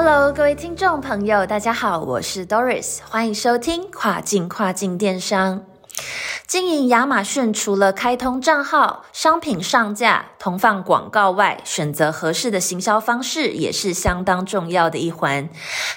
Hello，各位听众朋友，大家好，我是 Doris，欢迎收听跨境跨境电商。经营亚马逊，除了开通账号、商品上架、投放广告外，选择合适的行销方式也是相当重要的一环。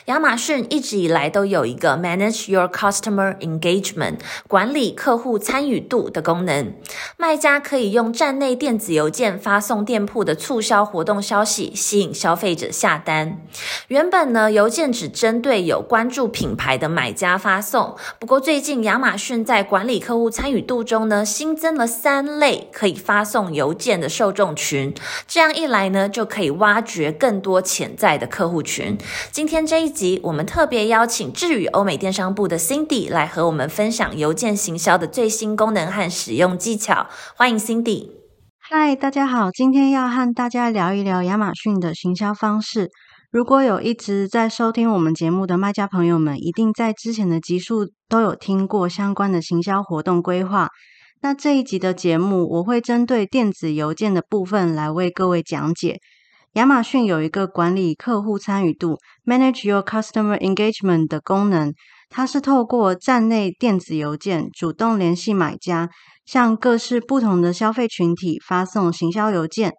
亚马逊一直以来都有一个 Manage Your Customer Engagement 管理客户参与度的功能，卖家可以用站内电子邮件发送店铺的促销活动消息，吸引消费者下单。原本呢，邮件只针对有关注品牌的买家发送，不过最近亚马逊在管理客户参与度中呢，新增了三类可以发送邮件的受众群，这样一来呢，就可以挖掘更多潜在的客户群。今天这一集，我们特别邀请智宇欧美电商部的 Cindy 来和我们分享邮件行销的最新功能和使用技巧。欢迎 Cindy。嗨，大家好，今天要和大家聊一聊亚马逊的行销方式。如果有一直在收听我们节目的卖家朋友们，一定在之前的集数都有听过相关的行销活动规划。那这一集的节目，我会针对电子邮件的部分来为各位讲解。亚马逊有一个管理客户参与度 （Manage Your Customer Engagement） 的功能，它是透过站内电子邮件主动联系买家，向各式不同的消费群体发送行销邮件。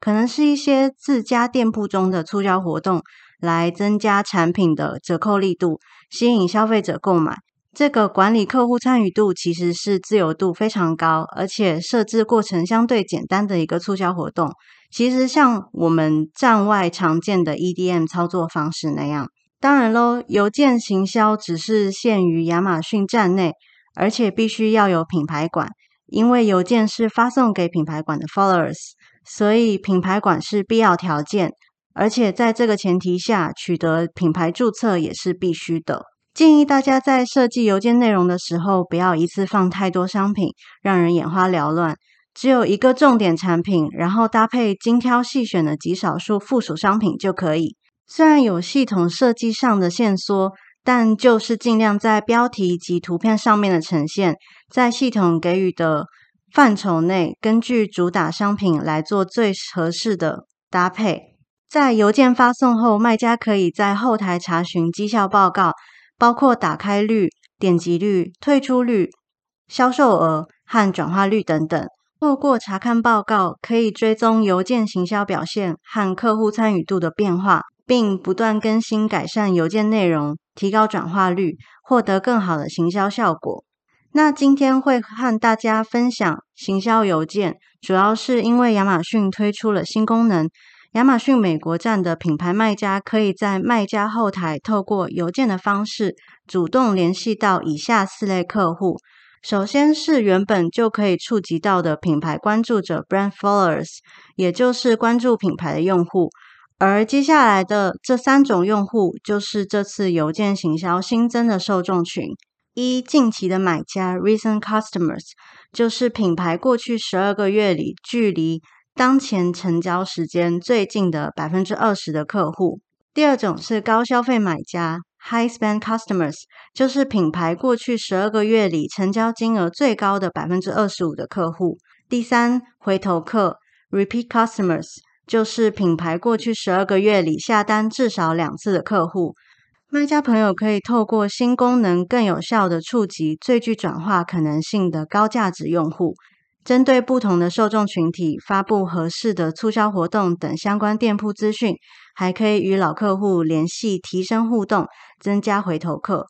可能是一些自家店铺中的促销活动，来增加产品的折扣力度，吸引消费者购买。这个管理客户参与度其实是自由度非常高，而且设置过程相对简单的一个促销活动。其实像我们站外常见的 EDM 操作方式那样。当然喽，邮件行销只是限于亚马逊站内，而且必须要有品牌馆，因为邮件是发送给品牌馆的 followers。所以品牌馆是必要条件，而且在这个前提下，取得品牌注册也是必须的。建议大家在设计邮件内容的时候，不要一次放太多商品，让人眼花缭乱。只有一个重点产品，然后搭配精挑细选的极少数附属商品就可以。虽然有系统设计上的限缩，但就是尽量在标题及图片上面的呈现，在系统给予的。范畴内，根据主打商品来做最合适的搭配。在邮件发送后，卖家可以在后台查询绩效报告，包括打开率、点击率、退出率、销售额和转化率等等。透过查看报告，可以追踪邮件行销表现和客户参与度的变化，并不断更新改善邮件内容，提高转化率，获得更好的行销效果。那今天会和大家分享行销邮件，主要是因为亚马逊推出了新功能。亚马逊美国站的品牌卖家可以在卖家后台透过邮件的方式，主动联系到以下四类客户。首先是原本就可以触及到的品牌关注者 （Brand Followers），也就是关注品牌的用户。而接下来的这三种用户，就是这次邮件行销新增的受众群。一近期的买家 （recent customers） 就是品牌过去十二个月里距离当前成交时间最近的百分之二十的客户。第二种是高消费买家 （high spend customers），就是品牌过去十二个月里成交金额最高的百分之二十五的客户。第三，回头客 （repeat customers） 就是品牌过去十二个月里下单至少两次的客户。卖家朋友可以透过新功能，更有效的触及最具转化可能性的高价值用户，针对不同的受众群体发布合适的促销活动等相关店铺资讯，还可以与老客户联系，提升互动，增加回头客。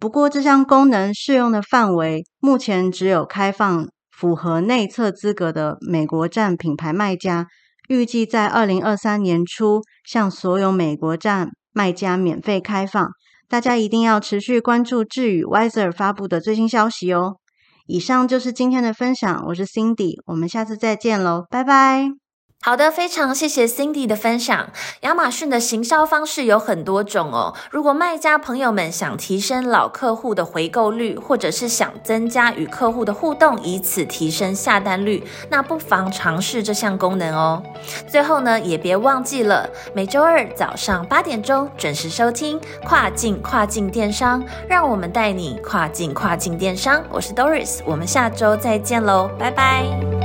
不过，这项功能适用的范围目前只有开放符合内测资格的美国站品牌卖家，预计在二零二三年初向所有美国站。卖家免费开放，大家一定要持续关注智宇 Wiser 发布的最新消息哦。以上就是今天的分享，我是 Cindy，我们下次再见喽，拜拜。好的，非常谢谢 Cindy 的分享。亚马逊的行销方式有很多种哦。如果卖家朋友们想提升老客户的回购率，或者是想增加与客户的互动，以此提升下单率，那不妨尝试这项功能哦。最后呢，也别忘记了每周二早上八点钟准时收听跨境跨境电商，让我们带你跨境跨境电商。我是 Doris，我们下周再见喽，拜拜。